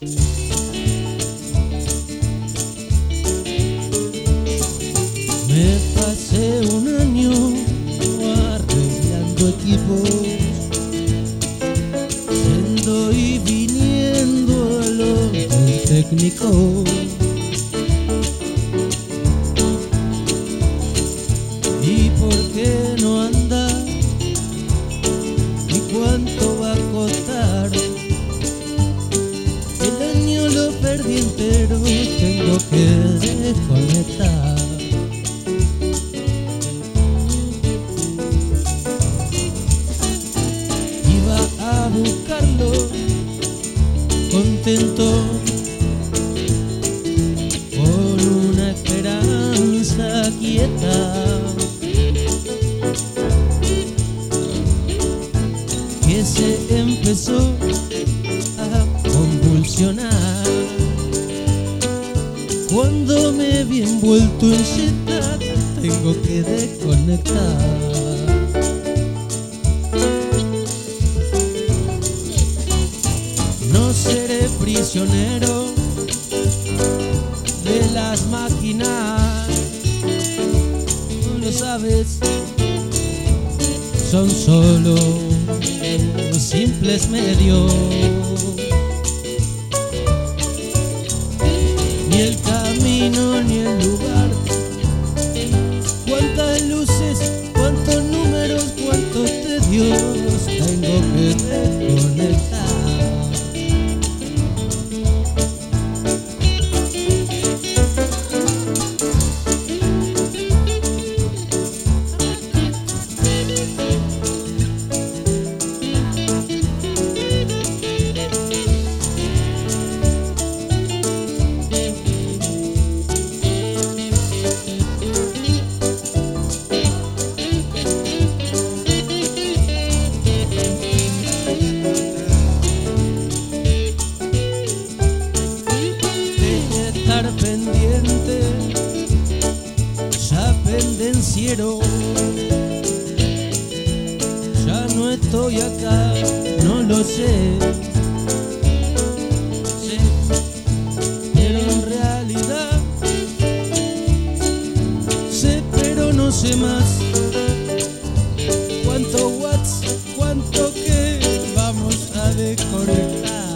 Me pasé un año arreglando equipos, yendo y viniendo a lo del técnico. ¿Y por qué no tengo que desconectar. Iba a buscarlo, contento, con una esperanza quieta. Que se empezó a convulsionar cuando me vi envuelto en ciudad tengo que desconectar. No seré prisionero de las máquinas. No lo sabes son solo simples medios cuántos tedios tengo que financiero. Ya no estoy acá, no lo sé. sé pero en realidad sé, pero no sé más cuánto watts, cuánto que vamos a decorar.